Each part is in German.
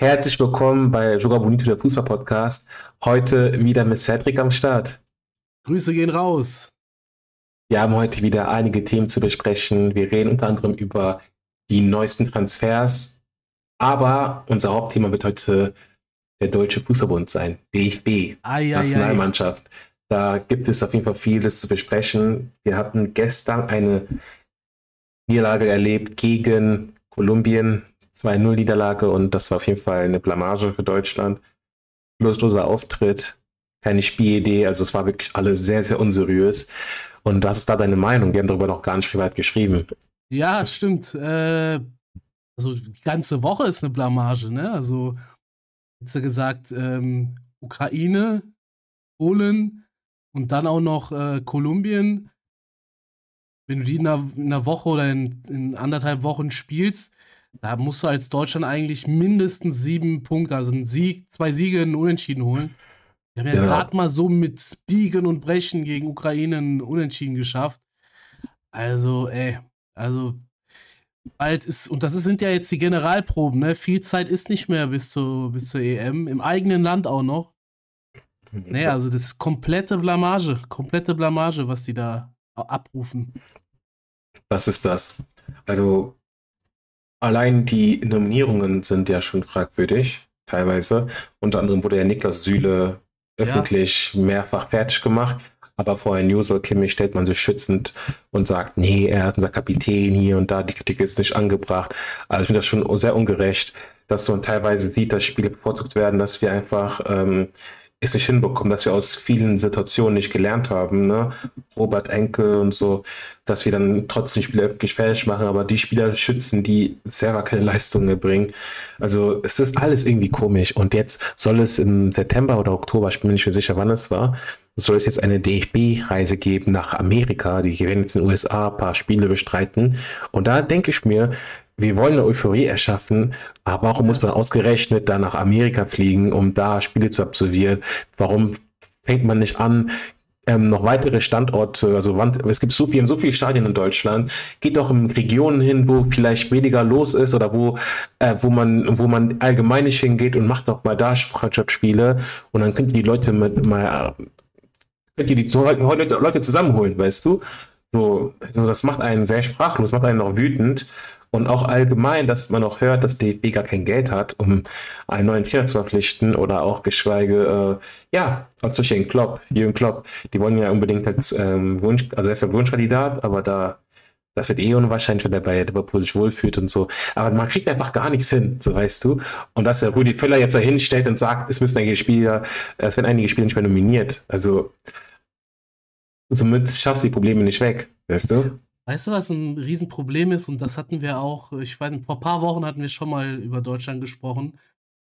Herzlich willkommen bei Joga Bonito, der Fußball-Podcast. Heute wieder mit Cedric am Start. Grüße gehen raus. Wir haben heute wieder einige Themen zu besprechen. Wir reden unter anderem über die neuesten Transfers. Aber unser Hauptthema wird heute der Deutsche Fußballbund sein. DFB, ai, Nationalmannschaft. Ai, ai. Da gibt es auf jeden Fall vieles zu besprechen. Wir hatten gestern eine Niederlage erlebt gegen Kolumbien. 2-0 Niederlage und das war auf jeden Fall eine Blamage für Deutschland. Losloser Auftritt, keine Spielidee, also es war wirklich alles sehr, sehr unseriös. Und was ist da deine Meinung? Wir haben darüber noch gar nicht privat geschrieben. Ja, stimmt. Äh, also die ganze Woche ist eine Blamage, ne? Also, jetzt gesagt, ähm, Ukraine, Polen und dann auch noch äh, Kolumbien. Wenn du die in einer, in einer Woche oder in, in, anderthalb Wochen spielst, da musst du als Deutschland eigentlich mindestens sieben Punkte, also einen Sieg, zwei Siege, einen Unentschieden holen. Wir haben ja genau. gerade mal so mit Biegen und Brechen gegen Ukraine einen Unentschieden geschafft. Also, ey, also bald ist, und das sind ja jetzt die Generalproben, ne? Viel Zeit ist nicht mehr bis, zu, bis zur EM, im eigenen Land auch noch. Nee, also das ist komplette Blamage, komplette Blamage, was die da abrufen. Was ist das? Also, allein die Nominierungen sind ja schon fragwürdig, teilweise. Unter anderem wurde ja Niklas Süle öffentlich ja. mehrfach fertig gemacht. Aber vor ein News oder Kimmich stellt man sich schützend und sagt, nee, er hat unser Kapitän hier und da, die Kritik ist nicht angebracht. Also ich finde das schon sehr ungerecht, dass man teilweise sieht, dass Spiele bevorzugt werden, dass wir einfach ähm, es nicht hinbekommen, dass wir aus vielen Situationen nicht gelernt haben, ne? Robert Enke und so, dass wir dann trotzdem Spiele öffentlich fertig machen, aber die Spieler schützen, die selber keine Leistungen erbringen. Also es ist alles irgendwie komisch. Und jetzt soll es im September oder Oktober, ich bin mir nicht mehr sicher, wann es war, soll es jetzt eine DFB-Reise geben nach Amerika. Die werden jetzt in den USA ein paar Spiele bestreiten. Und da denke ich mir, wir wollen eine Euphorie erschaffen, aber warum muss man ausgerechnet da nach Amerika fliegen, um da Spiele zu absolvieren? Warum fängt man nicht an, ähm, noch weitere Standorte, also es gibt so viel, so viele Stadien in Deutschland, geht doch in Regionen hin, wo vielleicht weniger los ist oder wo, äh, wo man, wo man allgemein nicht hingeht und macht doch mal da Freundschaftsspiele und dann könnt ihr die Leute mit mal, könnt ihr die Leute, zusammenholen, weißt du? So, also das macht einen sehr sprachlos, macht einen auch wütend. Und auch allgemein, dass man auch hört, dass DFB gar kein Geld hat, um einen neuen Trainer zu verpflichten oder auch geschweige, äh, ja, zum Beispiel Klopp, Jürgen Klopp, die wollen ja unbedingt als ähm, Wunsch, also er ist ja Wunschkandidat, aber da, das wird eh unwahrscheinlich, wenn der bei Liverpool sich wohlfühlt und so. Aber man kriegt einfach gar nichts hin, so weißt du. Und dass der Rudi Völler jetzt da hinstellt und sagt, es müssen einige Spieler, es werden einige Spieler nicht mehr nominiert. Also, somit schaffst du die Probleme nicht weg, weißt du? Weißt du, was ein Riesenproblem ist? Und das hatten wir auch, ich weiß nicht, vor ein paar Wochen hatten wir schon mal über Deutschland gesprochen.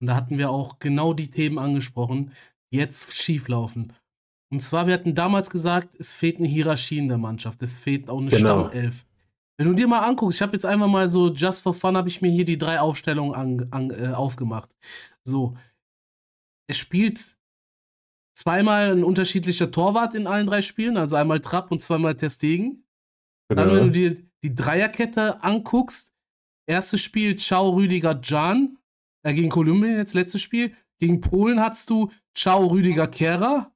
Und da hatten wir auch genau die Themen angesprochen, die jetzt schieflaufen. Und zwar, wir hatten damals gesagt, es fehlt eine Hierarchie in der Mannschaft. Es fehlt auch eine genau. Stammelf. Wenn du dir mal anguckst, ich habe jetzt einfach mal so, just for fun, habe ich mir hier die drei Aufstellungen an, an, äh, aufgemacht. So. Es spielt zweimal ein unterschiedlicher Torwart in allen drei Spielen, also einmal Trapp und zweimal Testegen. Genau. Dann, wenn du dir die Dreierkette anguckst, erstes Spiel Ciao Rüdiger Jan, äh, gegen Kolumbien jetzt letztes Spiel. Gegen Polen hattest du Ciao Rüdiger Kehrer.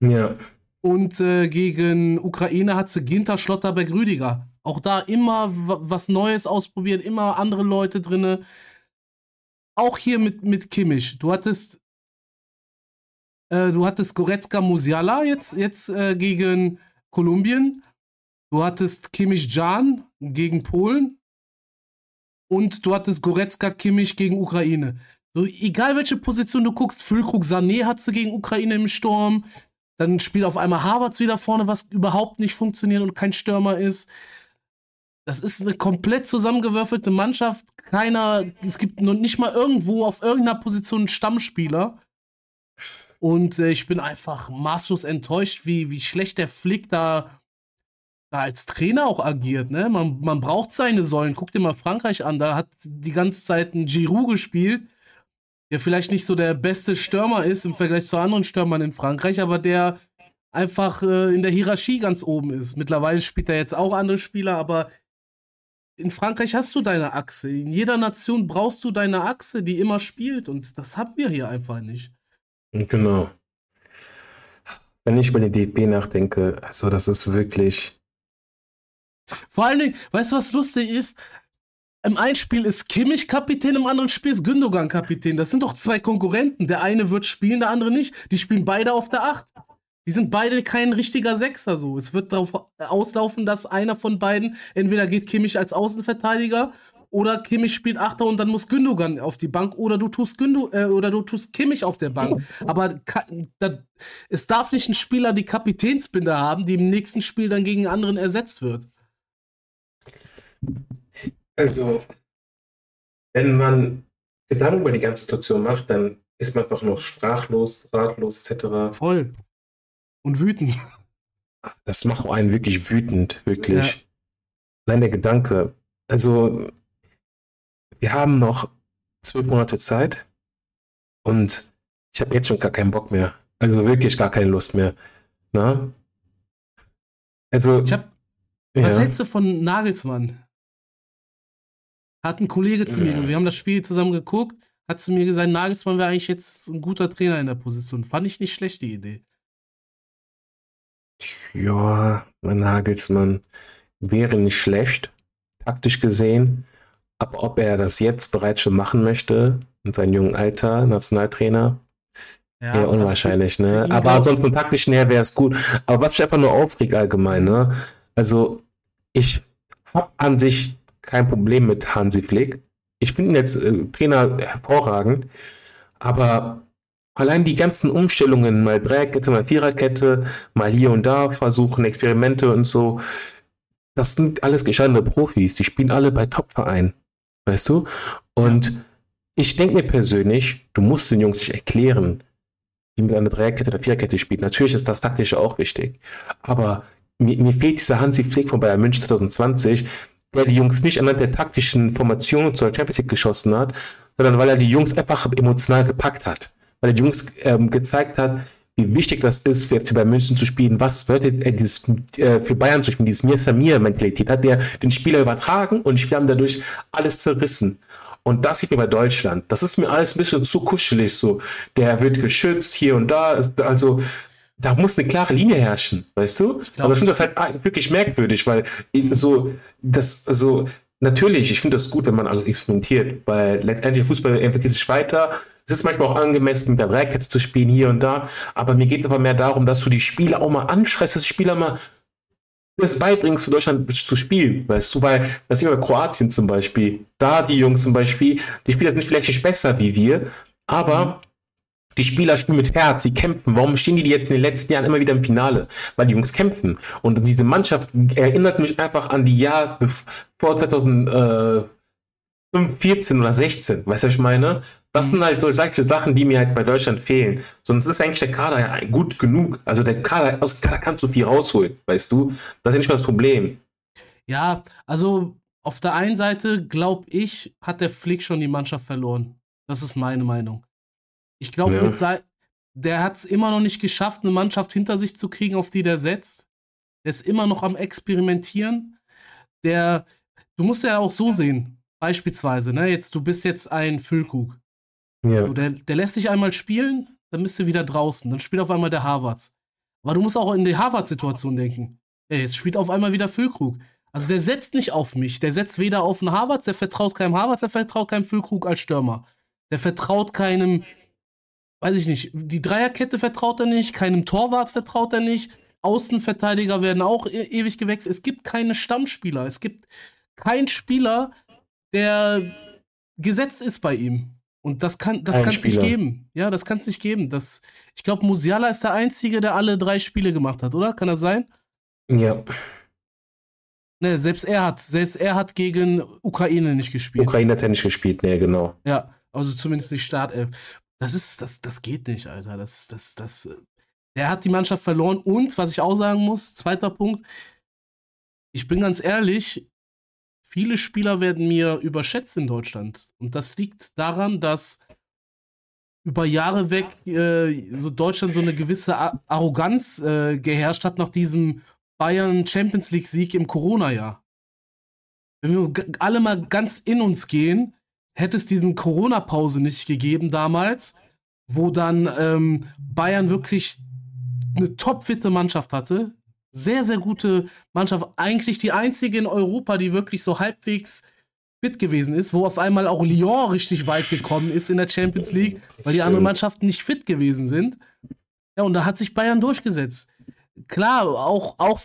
Ja. Und äh, gegen Ukraine hat sie Ginter Schlotterberg Rüdiger. Auch da immer was Neues ausprobiert, immer andere Leute drinne. Auch hier mit, mit Kimmich. Du hattest äh, du hattest Goretzka Musiala jetzt, jetzt äh, gegen Kolumbien Du hattest Kimmich Jan gegen Polen und du hattest Goretzka Kimmich gegen Ukraine. So, egal welche Position du guckst, Füllkrug Sané hat sie gegen Ukraine im Sturm. Dann spielt auf einmal Havertz wieder vorne, was überhaupt nicht funktioniert und kein Stürmer ist. Das ist eine komplett zusammengewürfelte Mannschaft. Keiner, es gibt noch nicht mal irgendwo auf irgendeiner Position einen Stammspieler. Und äh, ich bin einfach maßlos enttäuscht, wie, wie schlecht der Flick da als Trainer auch agiert, ne? Man, man braucht seine Säulen. Guck dir mal Frankreich an, da hat die ganze Zeit ein Giroud gespielt, der vielleicht nicht so der beste Stürmer ist im Vergleich zu anderen Stürmern in Frankreich, aber der einfach äh, in der Hierarchie ganz oben ist. Mittlerweile spielt er jetzt auch andere Spieler, aber in Frankreich hast du deine Achse. In jeder Nation brauchst du deine Achse, die immer spielt. Und das haben wir hier einfach nicht. Genau. Wenn ich über den DFB nachdenke, also das ist wirklich. Vor allen Dingen, weißt du, was lustig ist? Im einen Spiel ist Kimmich Kapitän, im anderen Spiel ist Gündogan Kapitän. Das sind doch zwei Konkurrenten. Der eine wird spielen, der andere nicht. Die spielen beide auf der Acht. Die sind beide kein richtiger Sechser so. Es wird darauf auslaufen, dass einer von beiden, entweder geht Kimmich als Außenverteidiger oder Kimmich spielt Achter und dann muss Gündogan auf die Bank oder du tust Gündo äh, oder du tust Kimmich auf der Bank. Aber da, es darf nicht ein Spieler die Kapitänsbinde haben, die im nächsten Spiel dann gegen einen anderen ersetzt wird. Also, wenn man Gedanken über die ganze Situation macht, dann ist man einfach nur sprachlos, ratlos etc. Voll. Und wütend. Das macht einen wirklich wütend, wirklich. Ja. Nein, der Gedanke. Also, wir haben noch zwölf Monate Zeit und ich habe jetzt schon gar keinen Bock mehr. Also wirklich gar keine Lust mehr. Na? Also. Ich hab, was hältst du von Nagelsmann? Hat ein Kollege zu mir, wir haben das Spiel zusammen geguckt, hat zu mir gesagt, Nagelsmann wäre eigentlich jetzt ein guter Trainer in der Position. Fand ich nicht schlecht, die Idee. Ja, mein Nagelsmann wäre nicht schlecht, taktisch gesehen. Aber ob er das jetzt bereits schon machen möchte, in seinem jungen Alter, Nationaltrainer, ja, eher unwahrscheinlich, ne? Aber sonst von taktischen her wäre es gut. Aber was mich einfach nur aufregt allgemein, ne? Also, ich habe an sich kein Problem mit Hansi Flick. Ich finde ihn jetzt äh, Trainer hervorragend, aber allein die ganzen Umstellungen, mal Dreierkette, mal Viererkette, mal hier und da versuchen, Experimente und so, das sind alles gescheiterte Profis. Die spielen alle bei Top-Vereinen, weißt du? Und ich denke mir persönlich, du musst den Jungs nicht erklären, wie mit einer Dreierkette oder Viererkette spielt. Natürlich ist das taktische auch wichtig, aber mir, mir fehlt dieser Hansi Flick von Bayern München 2020, der die Jungs nicht anhand der taktischen Formationen zur Champions League geschossen hat, sondern weil er die Jungs einfach emotional gepackt hat. Weil er die Jungs ähm, gezeigt hat, wie wichtig das ist, für FC Bayern München zu spielen, was bedeutet er dieses, äh, für Bayern zu spielen, dieses Mir Samir Mentalität hat der den Spieler übertragen und die Spieler haben dadurch alles zerrissen. Und das sieht mir bei Deutschland. Das ist mir alles ein bisschen zu kuschelig so. Der wird geschützt hier und da. Also da muss eine klare Linie herrschen, weißt du? Aber ich finde das halt wirklich merkwürdig, weil so, das, also, natürlich, ich finde das gut, wenn man alles experimentiert, weil letztendlich Fußball entwickelt sich weiter. Es ist manchmal auch angemessen, mit der Dreikette zu spielen hier und da, aber mir geht es aber mehr darum, dass du die Spieler auch mal anschreist, dass die Spieler mal das beibringst, für Deutschland zu spielen, weißt du, weil das ist bei Kroatien zum Beispiel, da die Jungs zum Beispiel, die Spieler sind vielleicht nicht besser wie wir, aber mhm die Spieler spielen mit Herz, sie kämpfen. Warum stehen die jetzt in den letzten Jahren immer wieder im Finale? Weil die Jungs kämpfen. Und diese Mannschaft erinnert mich einfach an die Jahre vor 2014 oder 16. Weißt du, was ich meine? Das sind halt so solche Sachen, die mir halt bei Deutschland fehlen. Sonst ist eigentlich der Kader ja gut genug. Also der Kader, aus Kader kannst du viel rausholen, weißt du? Das ist ja nicht mal das Problem. Ja, also auf der einen Seite, glaube ich, hat der Flick schon die Mannschaft verloren. Das ist meine Meinung. Ich glaube, ja. der hat es immer noch nicht geschafft, eine Mannschaft hinter sich zu kriegen, auf die der setzt. Der ist immer noch am Experimentieren. Der, du musst ja auch so sehen, beispielsweise, ne, jetzt, du bist jetzt ein Füllkrug. Ja. Der, der lässt dich einmal spielen, dann bist du wieder draußen. Dann spielt auf einmal der Harvards. Aber du musst auch in die Harvard-Situation denken. Ey, jetzt spielt auf einmal wieder Füllkrug. Also der setzt nicht auf mich. Der setzt weder auf einen Harvards, der vertraut keinem Harvards, der vertraut keinem Füllkrug als Stürmer. Der vertraut keinem weiß ich nicht, die Dreierkette vertraut er nicht, keinem Torwart vertraut er nicht, Außenverteidiger werden auch e ewig gewechselt. Es gibt keine Stammspieler. Es gibt keinen Spieler, der gesetzt ist bei ihm. Und das kann das kann es nicht geben. Ja, das kann es nicht geben. Das, ich glaube, Musiala ist der Einzige, der alle drei Spiele gemacht hat, oder? Kann das sein? Ja. Ne, selbst er hat, selbst er hat gegen Ukraine nicht gespielt. Ukraine hat er nicht gespielt, ne, genau. Ja, also zumindest die Startelf. Das ist, das, das geht nicht, Alter. Das, das, das, der hat die Mannschaft verloren und, was ich auch sagen muss, zweiter Punkt, ich bin ganz ehrlich, viele Spieler werden mir überschätzt in Deutschland. Und das liegt daran, dass über Jahre weg äh, Deutschland so eine gewisse Arroganz äh, geherrscht hat nach diesem Bayern Champions League Sieg im Corona-Jahr. wenn wir alle mal ganz in uns gehen, hätte es diesen Corona-Pause nicht gegeben damals, wo dann ähm, Bayern wirklich eine topfitte Mannschaft hatte. Sehr, sehr gute Mannschaft. Eigentlich die einzige in Europa, die wirklich so halbwegs fit gewesen ist, wo auf einmal auch Lyon richtig weit gekommen ist in der Champions League, weil die anderen Mannschaften nicht fit gewesen sind. Ja, und da hat sich Bayern durchgesetzt. Klar, auch, auch,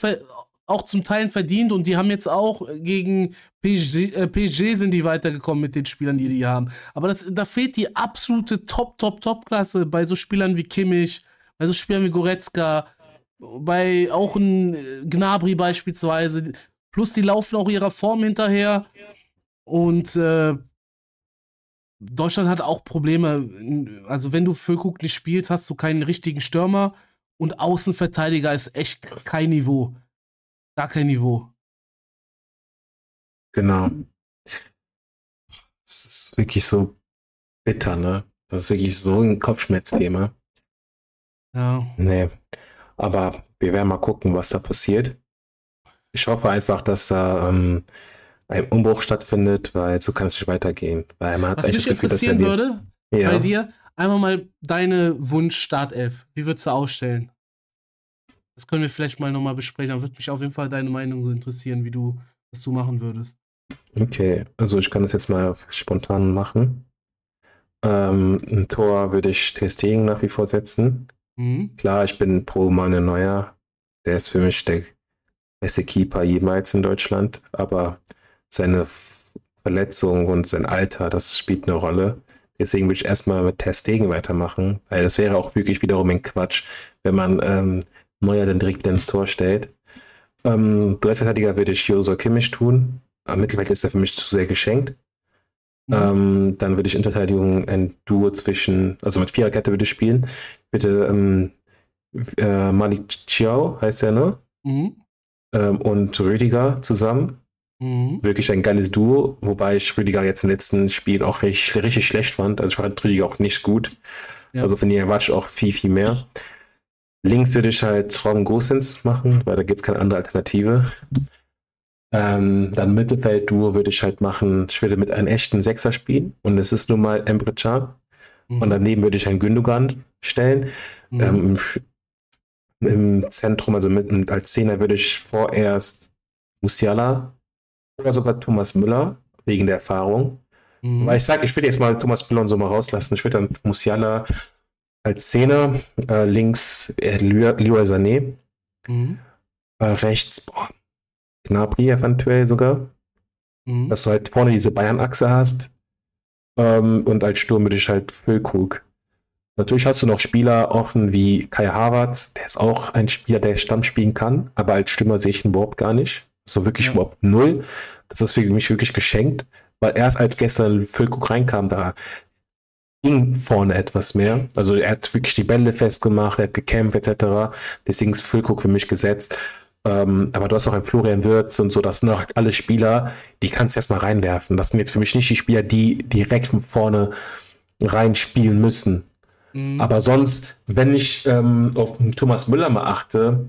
auch zum Teil verdient und die haben jetzt auch gegen PSG, äh, PSG sind die weitergekommen mit den Spielern, die die haben. Aber das, da fehlt die absolute Top, Top, Top-Klasse bei so Spielern wie Kimmich, bei so Spielern wie Goretzka, bei auch ein äh, Gnabry beispielsweise. Plus die laufen auch ihrer Form hinterher. Und äh, Deutschland hat auch Probleme. Also, wenn du Füllkrug nicht spielst, hast du keinen richtigen Stürmer und Außenverteidiger ist echt kein Niveau. Gar kein Niveau. Genau. Das ist wirklich so bitter, ne? Das ist wirklich so ein Kopfschmerzthema. Ja. Nee. Aber wir werden mal gucken, was da passiert. Ich hoffe einfach, dass da ähm, ein Umbruch stattfindet, weil so kann es nicht weitergehen. Weil man hat Was mich Gefühl, interessieren würde ja. bei dir, einmal mal deine Wunsch-Startelf. Wie würdest du ausstellen? Das können wir vielleicht mal nochmal besprechen. Dann würde mich auf jeden Fall deine Meinung so interessieren, wie du, was du machen würdest. Okay, also ich kann das jetzt mal spontan machen. Ähm, ein Tor würde ich Testing nach wie vor setzen. Mhm. Klar, ich bin pro Mane Neuer. Der ist für mich der beste Keeper jemals in Deutschland, aber seine Verletzung und sein Alter, das spielt eine Rolle. Deswegen würde ich erstmal mit Testegen weitermachen, weil das wäre auch wirklich wiederum ein Quatsch, wenn man ähm, Neuer dann direkt wieder ins Tor stellt. Ähm, Drittverteidiger würde ich Josua Kimmich tun. Am Mittelfeld ist er für mich zu sehr geschenkt. Mhm. Ähm, dann würde ich in Verteidigung ein Duo zwischen, also mit Viererkette würde ich spielen. Bitte ähm, äh, Malik Chiao heißt er, ne? Mhm. Ähm, und Rüdiger zusammen. Mhm. Wirklich ein geiles Duo, wobei ich Rüdiger jetzt im letzten Spiel auch richtig, richtig schlecht fand. Also ich fand Rüdiger auch nicht gut. Ja. Also von ihr erwarte ich auch viel, viel mehr. Links würde ich halt Robin Gosens machen, weil da gibt es keine andere Alternative. Ähm, dann Mittelfeld-Duo würde ich halt machen, ich würde mit einem echten Sechser spielen und es ist nun mal Emre Can. Mhm. Und daneben würde ich einen Gündogan stellen. Mhm. Ähm, im, im, Zentrum, also mit, als Zehner würde ich vorerst Musiala oder sogar Thomas Müller, wegen der Erfahrung. Mhm. Weil ich sage, ich würde jetzt mal Thomas Müller und so mal rauslassen. Ich würde dann Musiala als Zehner, äh, links äh, Leroy Sané, mhm. äh, rechts boah, Gnabry eventuell sogar. Mhm. Dass du halt vorne diese Bayern-Achse hast. Ähm, und als Sturm würde ich halt Füllkrug. Natürlich hast du noch Spieler offen wie Kai Havertz, der ist auch ein Spieler, der Stamm spielen kann, aber als Stürmer sehe ich ihn überhaupt gar nicht. So wirklich ja. überhaupt null. Das ist für mich wirklich geschenkt, weil erst als gestern Füllkrug reinkam, da ging vorne etwas mehr. Also er hat wirklich die Bälle festgemacht, er hat gekämpft etc. Deswegen ist Füllkrug für mich gesetzt. Ähm, aber du hast noch einen Florian Wirtz und so, das sind noch alle Spieler, die kannst du erstmal reinwerfen. Das sind jetzt für mich nicht die Spieler, die direkt von vorne reinspielen müssen. Mhm. Aber sonst, wenn ich ähm, auf Thomas Müller mal achte,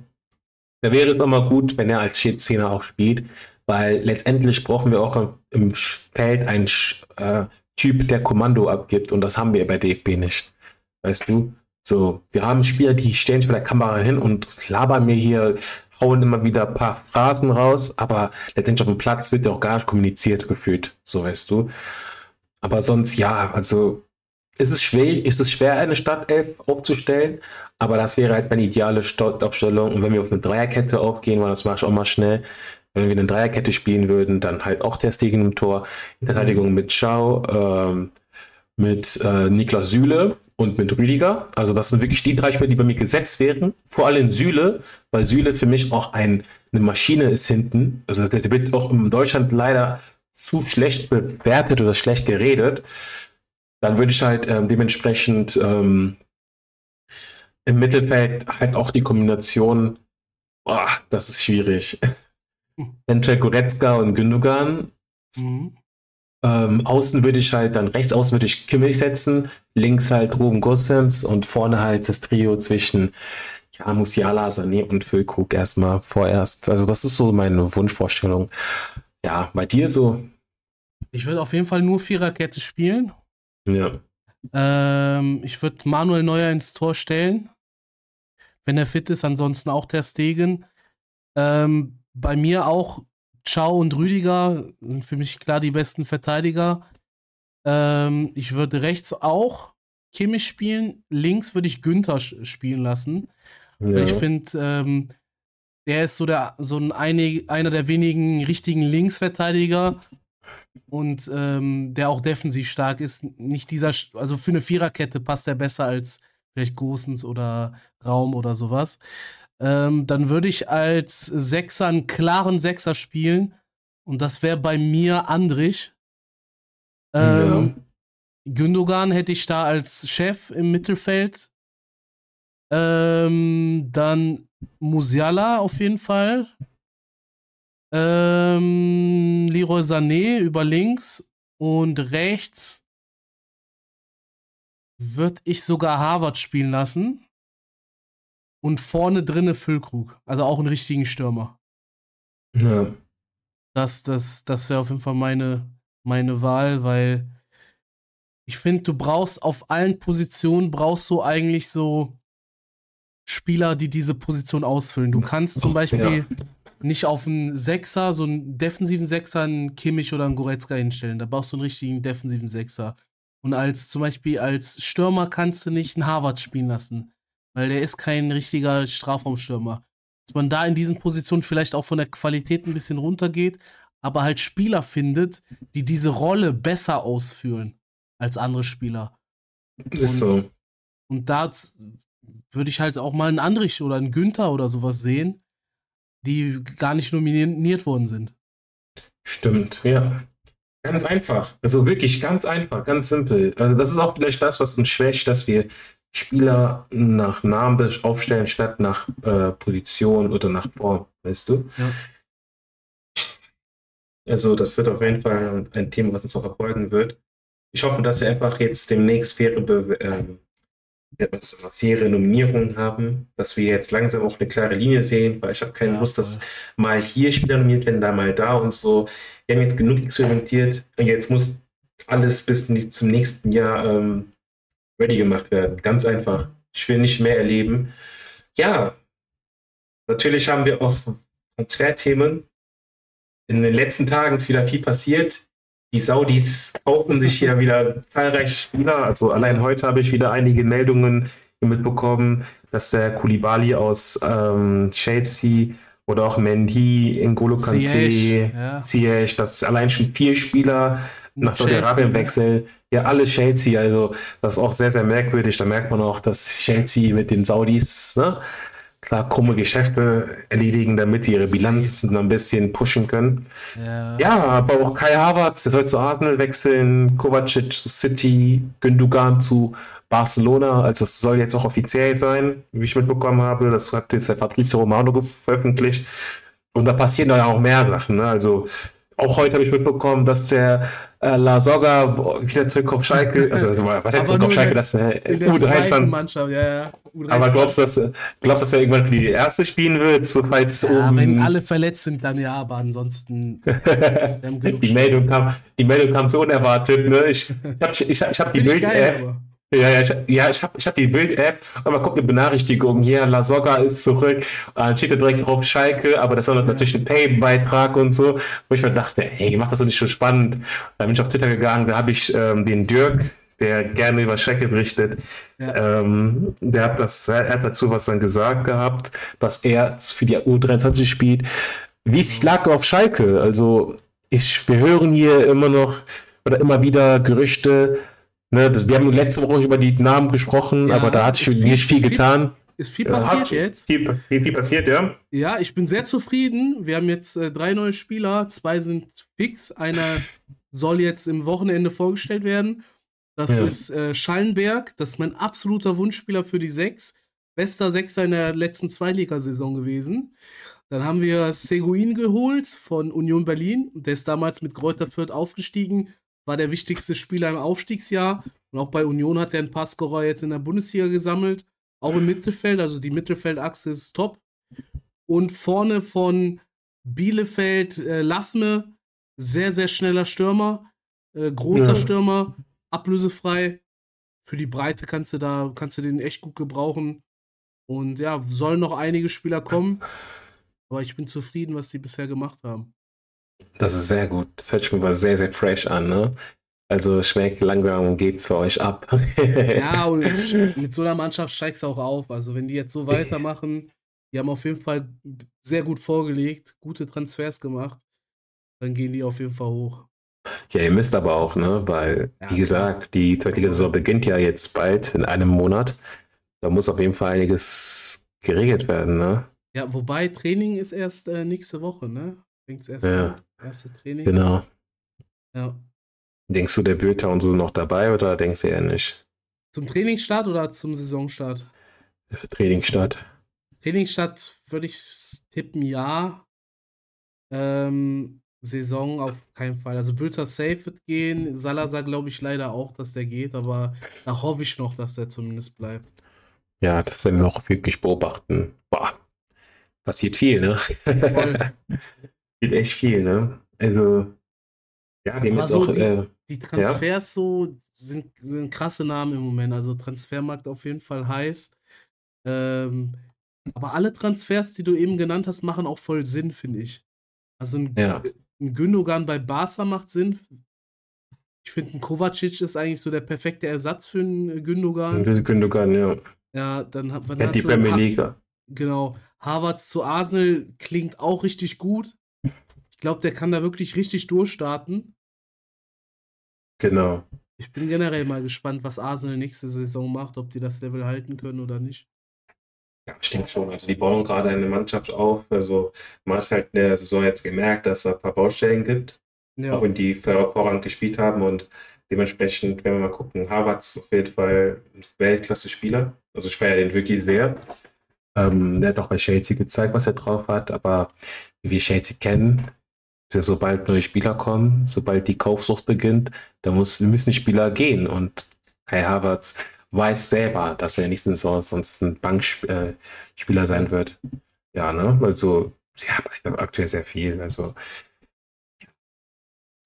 da wäre es auch mal gut, wenn er als Zehner auch spielt, weil letztendlich brauchen wir auch im Feld einen äh, Typ, der Kommando abgibt und das haben wir bei DFB nicht. Weißt du? So, wir haben Spieler, die stellen sich vor der Kamera hin und labern mir hier, hauen immer wieder ein paar Phrasen raus, aber letztendlich auf dem Platz wird ja auch gar nicht kommuniziert gefühlt, so weißt du. Aber sonst ja, also ist es schwer, ist es schwer, eine Stadtelf aufzustellen, aber das wäre halt meine ideale Startaufstellung. Und wenn wir auf eine Dreierkette aufgehen, weil das mache ich auch mal schnell, wenn wir eine Dreierkette spielen würden, dann halt auch der Stegen im Tor, Verteidigung mhm. mit Schau, ähm, mit äh, Niklas Süle und mit Rüdiger. Also das sind wirklich die drei Spieler, die bei mir gesetzt werden. Vor allem Süle, weil Süle für mich auch ein, eine Maschine ist hinten. Also der wird auch in Deutschland leider zu schlecht bewertet oder schlecht geredet. Dann würde ich halt ähm, dementsprechend ähm, im Mittelfeld halt auch die Kombination, boah, das ist schwierig. Eventuell Goretzka und Gündogan. Mhm. Ähm, außen würde ich halt dann rechts außen würde ich Kimmich setzen, links halt Ruben Gossens und vorne halt das Trio zwischen ja, Musiala, Sané und Füllkrug erstmal vorerst. Also das ist so meine Wunschvorstellung. Ja, bei dir so? Ich würde auf jeden Fall nur Viererkette spielen. Ja. Ähm, ich würde Manuel Neuer ins Tor stellen. Wenn er fit ist, ansonsten auch der Stegen. Ähm, bei mir auch Ciao und Rüdiger sind für mich klar die besten Verteidiger. Ähm, ich würde rechts auch Kimmich spielen. Links würde ich Günther spielen lassen. Ja. Ich finde, ähm, der ist so, der, so ein einer der wenigen richtigen Linksverteidiger und ähm, der auch defensiv stark ist. Nicht dieser, also für eine Viererkette passt er besser als vielleicht Gosens oder Raum oder sowas. Ähm, dann würde ich als Sechser einen klaren Sechser spielen und das wäre bei mir Andrich. Ähm, ja. Gündogan hätte ich da als Chef im Mittelfeld. Ähm, dann Musiala auf jeden Fall. Ähm, Leroy Sané über links und rechts würde ich sogar Harvard spielen lassen. Und vorne drinne Füllkrug. Also auch einen richtigen Stürmer. Ja. Das, das, das wäre auf jeden Fall meine, meine Wahl, weil ich finde, du brauchst auf allen Positionen, brauchst du eigentlich so Spieler, die diese Position ausfüllen. Du kannst zum Beispiel ja. nicht auf einen Sechser, so einen defensiven Sechser, einen Kimmich oder einen Goretzka hinstellen. Da brauchst du einen richtigen defensiven Sechser. Und als zum Beispiel als Stürmer kannst du nicht einen Harvard spielen lassen, weil der ist kein richtiger Strafraumstürmer. Dass man da in diesen Positionen vielleicht auch von der Qualität ein bisschen runtergeht, aber halt Spieler findet, die diese Rolle besser ausführen als andere Spieler. Ist so. Und da würde ich halt auch mal einen Andrich oder einen Günther oder sowas sehen, die gar nicht nominiert worden sind. Stimmt, ja. Ganz einfach. Also wirklich ganz einfach, ganz simpel. Also das ist auch vielleicht das, was uns schwächt, dass wir Spieler nach Namen aufstellen statt nach äh, Position oder nach Form, weißt du? Ja. Also das wird auf jeden Fall ein Thema, was uns auch erfolgen wird. Ich hoffe, dass wir einfach jetzt demnächst faire Be etwas faire Nominierungen haben, dass wir jetzt langsam auch eine klare Linie sehen, weil ich habe keine ja, Lust, dass mal hier Spieler nominiert werden, da mal da und so. Wir haben jetzt genug experimentiert und jetzt muss alles bis zum nächsten Jahr ähm, ready gemacht werden. Ganz einfach. Ich will nicht mehr erleben. Ja, natürlich haben wir auch Transferthemen. In den letzten Tagen ist wieder viel passiert die Saudis kaufen sich hier wieder zahlreiche Spieler. Also allein heute habe ich wieder einige Meldungen mitbekommen, dass der Kulibali aus ähm, Chelsea oder auch Mendy, N'Golo Kante, Ziyech, ja. dass allein schon vier Spieler nach Saudi-Arabien wechseln. Ja, alle Chelsea, also das ist auch sehr, sehr merkwürdig. Da merkt man auch, dass Chelsea mit den Saudis ne, klar krumme Geschäfte erledigen, damit sie ihre Bilanzen ein bisschen pushen können. Ja, ja aber auch Kai Havertz, der soll zu Arsenal wechseln, Kovacic zu City, Gündogan zu Barcelona, also das soll jetzt auch offiziell sein, wie ich mitbekommen habe. Das hat jetzt der Fabrizio Romano veröffentlicht. Und da passieren da ja auch mehr Sachen. Ne? Also auch heute habe ich mitbekommen, dass der äh, La Soga wieder zurück auf Schalke, also was heißt zurück auf Schalke, das ist eine U13 Mannschaft, ja, ja. U13. Aber glaubst du, dass, glaubst, dass er irgendwann für die erste spielen wird, so falls ja, oben... wenn alle verletzt sind, dann ja, aber ansonsten die Meldung kam, die Meldung kam so unerwartet, ne? Ich, ich habe ich, ich hab die Bild-App ja, ja, ich, ja, ich habe ich hab die Bild-App und man kommt eine Benachrichtigung, hier, La Soga ist zurück, dann steht da direkt drauf Schalke, aber das war natürlich ein Pay-Beitrag und so, wo ich mir dachte, hey, macht das doch nicht so spannend. Da bin ich auf Twitter gegangen, da habe ich ähm, den Dirk, der gerne über Schalke berichtet, ja. ähm, der hat das, er hat dazu was dann gesagt gehabt, dass er für die U23 spielt. Wie es lag auf Schalke, also ich, wir hören hier immer noch oder immer wieder Gerüchte, Ne, das, wir haben letzte Woche über die Namen gesprochen, ja, aber da hat sich nicht viel, viel getan. Ist viel passiert hat jetzt. Viel, viel, viel, passiert, ja. Ja, ich bin sehr zufrieden. Wir haben jetzt äh, drei neue Spieler. Zwei sind fix. Einer soll jetzt im Wochenende vorgestellt werden. Das ja. ist äh, Schallenberg. Das ist mein absoluter Wunschspieler für die Sechs. Bester Sechser in der letzten Zweiligasaison gewesen. Dann haben wir Seguin geholt von Union Berlin. Der ist damals mit Kräuter Fürth aufgestiegen war der wichtigste Spieler im Aufstiegsjahr. Und auch bei Union hat er einen Passscorer jetzt in der Bundesliga gesammelt. Auch im Mittelfeld, also die Mittelfeldachse ist top. Und vorne von Bielefeld äh, Lassme sehr, sehr schneller Stürmer, äh, großer ja. Stürmer, ablösefrei. Für die Breite kannst du da, kannst du den echt gut gebrauchen. Und ja, sollen noch einige Spieler kommen. Aber ich bin zufrieden, was die bisher gemacht haben. Das ist sehr gut. Das hört sich schon mal sehr, sehr fresh an, ne? Also schmeckt langsam geht's für euch ab. ja, und mit so einer Mannschaft steigst du auch auf. Also wenn die jetzt so weitermachen, die haben auf jeden Fall sehr gut vorgelegt, gute Transfers gemacht, dann gehen die auf jeden Fall hoch. Ja, ihr müsst aber auch, ne? Weil, ja, wie gesagt, die zweite Saison beginnt ja jetzt bald in einem Monat. Da muss auf jeden Fall einiges geregelt werden, ne? Ja, wobei Training ist erst äh, nächste Woche, ne? Fängt's erst ja. Erste Training. Genau. Ja. Denkst du, der Bülter und so sind noch dabei oder denkst du eher nicht? Zum Trainingsstart oder zum Saisonstart? Trainingsstart. Trainingsstart würde ich tippen, ja. Ähm, Saison auf keinen Fall. Also Bülter safe wird gehen. Salazar glaube ich leider auch, dass der geht, aber da hoffe ich noch, dass der zumindest bleibt. Ja, das werden wir auch wirklich beobachten. Boah, passiert viel, ne? Geht echt viel, ne? Also, ja, die haben jetzt so auch. Die, äh, die Transfers ja? so sind, sind krasse Namen im Moment. Also, Transfermarkt auf jeden Fall heiß. Ähm, aber alle Transfers, die du eben genannt hast, machen auch voll Sinn, finde ich. Also, ein, ja. ein Gündogan bei Barca macht Sinn. Ich finde, ein Kovacic ist eigentlich so der perfekte Ersatz für einen Gündogan. Gündogan, ja. Ja, dann hat man. Ja, die Premier League. Genau. Harvards zu Arsenal klingt auch richtig gut. Ich glaube, der kann da wirklich richtig durchstarten. Genau. Ich bin generell mal gespannt, was Arsenal nächste Saison macht, ob die das Level halten können oder nicht. Ja, ich denke schon. Also die bauen gerade eine Mannschaft auf. Also man hat halt in der Saison jetzt gemerkt, dass es ein paar Baustellen gibt. Ja. Auch wenn die vorrang gespielt haben und dementsprechend, wenn wir mal gucken, Harvards auf jeden Fall ein Weltklasse-Spieler. Also ich feiere den wirklich sehr. Ähm, der hat auch bei Chelsea gezeigt, was er drauf hat, aber wie wir Chelsea kennen, ja, sobald neue Spieler kommen, sobald die Kaufsucht beginnt, da muss, müssen Spieler gehen. Und Kai Havertz weiß selber, dass er nächsten Saison sonst ein Bankspieler äh, sein wird. Ja, ne? Also, ja, passiert aktuell sehr viel. Also,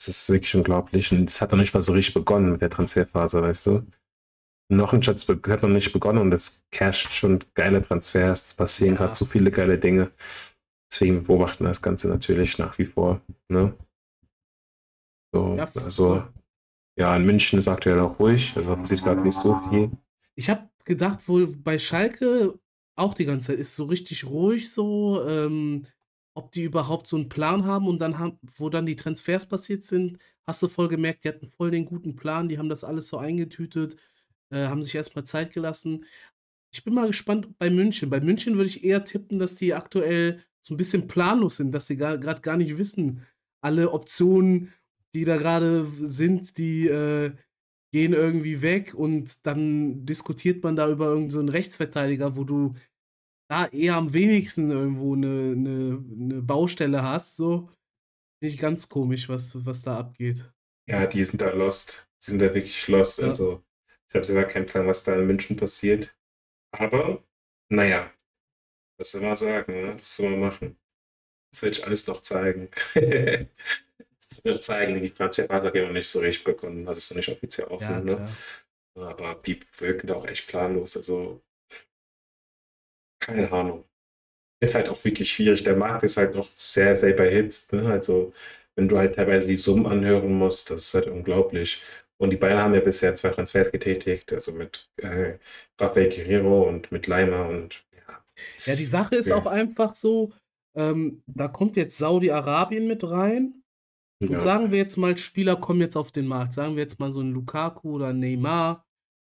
es ist wirklich unglaublich. Und es hat noch nicht mal so richtig begonnen mit der Transferphase, weißt du? Noch ein Schatz hat noch nicht begonnen und es casht schon geile Transfers. Es passieren ja. gerade so viele geile Dinge. Deswegen beobachten wir das Ganze natürlich nach wie vor. Ne? So, ja, also, ja, in München ist aktuell auch ruhig, also passiert gerade nicht so viel. Ich habe gedacht, wohl bei Schalke auch die ganze Zeit ist so richtig ruhig so, ähm, ob die überhaupt so einen Plan haben und dann haben, wo dann die Transfers passiert sind, hast du voll gemerkt, die hatten voll den guten Plan, die haben das alles so eingetütet, äh, haben sich erstmal Zeit gelassen. Ich bin mal gespannt bei München. Bei München würde ich eher tippen, dass die aktuell so ein bisschen planlos sind, dass sie gerade gar nicht wissen, alle Optionen, die da gerade sind, die äh, gehen irgendwie weg und dann diskutiert man da über irgendeinen so Rechtsverteidiger, wo du da eher am wenigsten irgendwo eine, eine, eine Baustelle hast. So nicht ganz komisch, was, was da abgeht. Ja, die sind da lost. Die sind da wirklich lost. Ja. Also ich habe selber keinen Plan, was da in München passiert. Aber, naja, was soll man sagen, ne? Was soll man machen? Das werde ich alles noch zeigen. das wird zeigen, die ja noch nicht so richtig begonnen, also ist noch nicht offiziell offen. Ja, ne? Aber die wirken da auch echt planlos. Also, keine Ahnung. Ist halt auch wirklich schwierig. Der Markt ist halt noch sehr, sehr überhitzt. Ne? Also, wenn du halt teilweise die Summen anhören musst, das ist halt unglaublich. Und die beiden haben ja bisher zwei Transfers getätigt, also mit äh, Rafael Guerrero und mit Leimer und ja, die Sache ist ja. auch einfach so, ähm, da kommt jetzt Saudi-Arabien mit rein. Und ja. sagen wir jetzt mal, Spieler kommen jetzt auf den Markt. Sagen wir jetzt mal so ein Lukaku oder Neymar.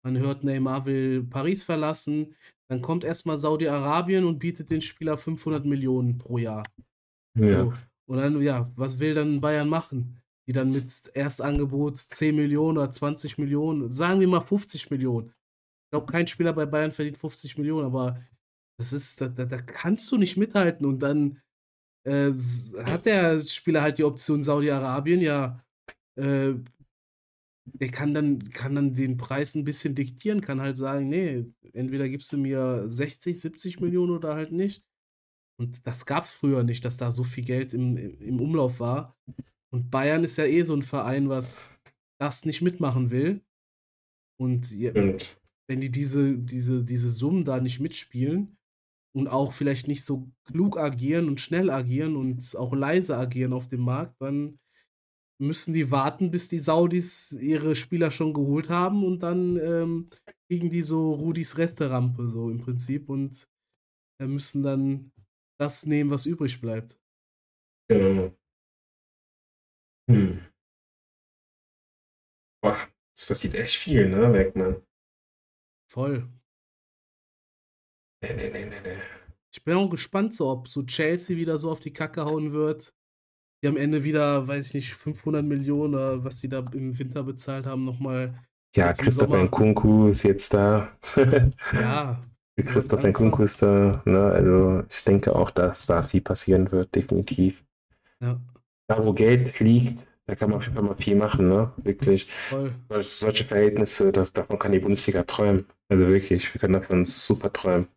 Man hört, Neymar will Paris verlassen. Dann kommt erstmal Saudi-Arabien und bietet den Spieler 500 Millionen pro Jahr. Ja. So. Und dann, ja, was will dann Bayern machen? Die dann mit Erstangebot 10 Millionen oder 20 Millionen, sagen wir mal 50 Millionen. Ich glaube, kein Spieler bei Bayern verdient 50 Millionen, aber das ist, da, da, da kannst du nicht mithalten. Und dann äh, hat der Spieler halt die Option Saudi-Arabien, ja, äh, der kann dann, kann dann den Preis ein bisschen diktieren, kann halt sagen, nee, entweder gibst du mir 60, 70 Millionen oder halt nicht. Und das gab es früher nicht, dass da so viel Geld im, im Umlauf war. Und Bayern ist ja eh so ein Verein, was das nicht mitmachen will. Und Stimmt. wenn die diese, diese, diese Summen da nicht mitspielen und auch vielleicht nicht so klug agieren und schnell agieren und auch leise agieren auf dem Markt, dann müssen die warten, bis die Saudis ihre Spieler schon geholt haben und dann ähm, kriegen die so Rudis Resterampe, so im Prinzip, und äh, müssen dann das nehmen, was übrig bleibt. Genau. Hm. Boah, es passiert echt viel, ne, merkt man. Voll. Nee, nee, nee, nee, nee. Ich bin auch gespannt, so, ob so Chelsea wieder so auf die Kacke hauen wird. Die am Ende wieder, weiß ich nicht, 500 Millionen oder was die da im Winter bezahlt haben, nochmal. Ja, Christopher. Nkunku ist jetzt da. Ja, Christopher. Nkunku ist da, ne? Also ich denke auch, dass da viel passieren wird, definitiv. ja, Da, wo Geld liegt, da kann man auf jeden Fall mal viel machen, ne? Wirklich. voll. Solche, solche Verhältnisse, das, davon kann die Bundesliga träumen. Also wirklich, wir können davon super träumen.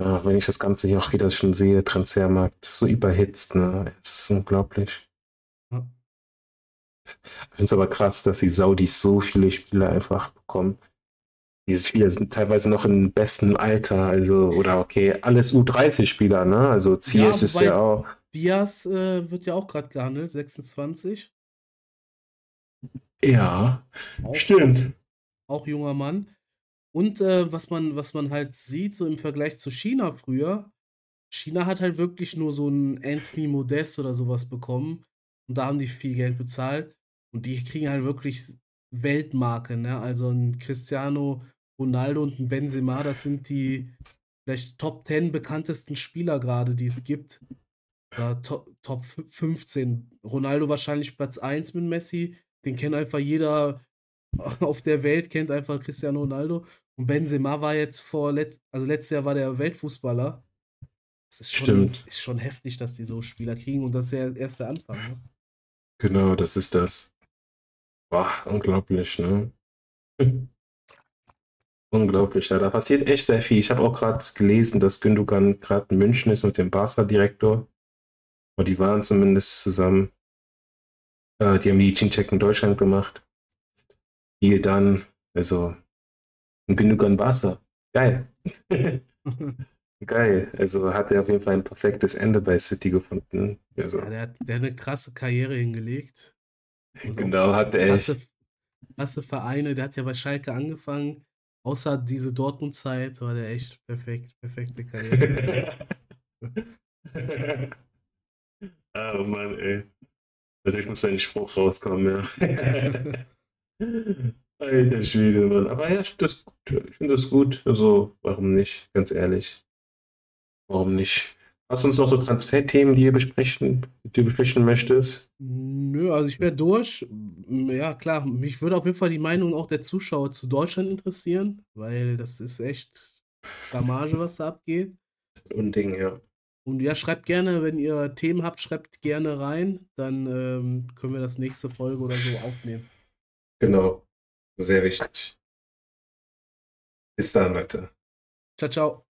Ja, wenn ich das Ganze hier auch wieder schon sehe, Transfermarkt, so überhitzt, ne? Es ist unglaublich. Ja. Ich finde es aber krass, dass die Saudis so viele Spieler einfach bekommen. Diese Spieler sind teilweise noch im besten Alter, also, oder okay, alles U30-Spieler, ne? Also Ziyech ist wobei- ja auch. Diaz äh, wird ja auch gerade gehandelt, 26. Ja, Auch, stimmt. auch junger Mann. Und äh, was man, was man halt sieht, so im Vergleich zu China früher, China hat halt wirklich nur so einen Anthony Modest oder sowas bekommen. Und da haben die viel Geld bezahlt. Und die kriegen halt wirklich Weltmarke, ne? Also ein Cristiano Ronaldo und ein Benzema, das sind die vielleicht Top 10 bekanntesten Spieler gerade, die es gibt. Ja, Top, Top 15. Ronaldo wahrscheinlich Platz 1 mit Messi. Den kennt einfach jeder auf der Welt, kennt einfach Cristiano Ronaldo. Und Benzema war jetzt vor, let also letztes Jahr war der Weltfußballer. Das ist schon, Stimmt. ist schon heftig, dass die so Spieler kriegen und das ist ja erst der Anfang. Ne? Genau, das ist das. Boah, unglaublich, ne? Unglaublich, ja, da passiert echt sehr viel. Ich habe auch gerade gelesen, dass Gündogan gerade in München ist mit dem Barca-Direktor. Oder die waren zumindest zusammen. Äh, die haben Medizincheck in Deutschland gemacht. Deal dann, also ein Gündogan Barca. Geil. Geil. Also hat er auf jeden Fall ein perfektes Ende bei City gefunden. Also, Ja, der, hat, der hat eine krasse Karriere hingelegt. Auch genau, hat er echt. Krasse, krasse Vereine, der hat ja bei Schalke angefangen. Außer diese Dortmund-Zeit war der echt perfekt, perfekte Karriere. oh Mann, ey. Natürlich muss ein Spruch rauskommen, ja. Alter Schwede, Mann. Aber ja, ich finde das gut. Ich finde das gut. Also, warum nicht? Ganz ehrlich. Warum nicht? Hast du uns noch so Transferthemen, die ihr besprechen, die du besprechen möchtest? Nö, also ich wäre durch. Ja, klar, mich würde auf jeden Fall die Meinung auch der Zuschauer zu Deutschland interessieren, weil das ist echt Blamage, was da abgeht. Unding, ja. Und ja, schreibt gerne, wenn ihr Themen habt, schreibt gerne rein. Dann ähm, können wir das nächste Folge oder so aufnehmen. Genau. Sehr wichtig. Bis dann, Leute. Ciao, ciao.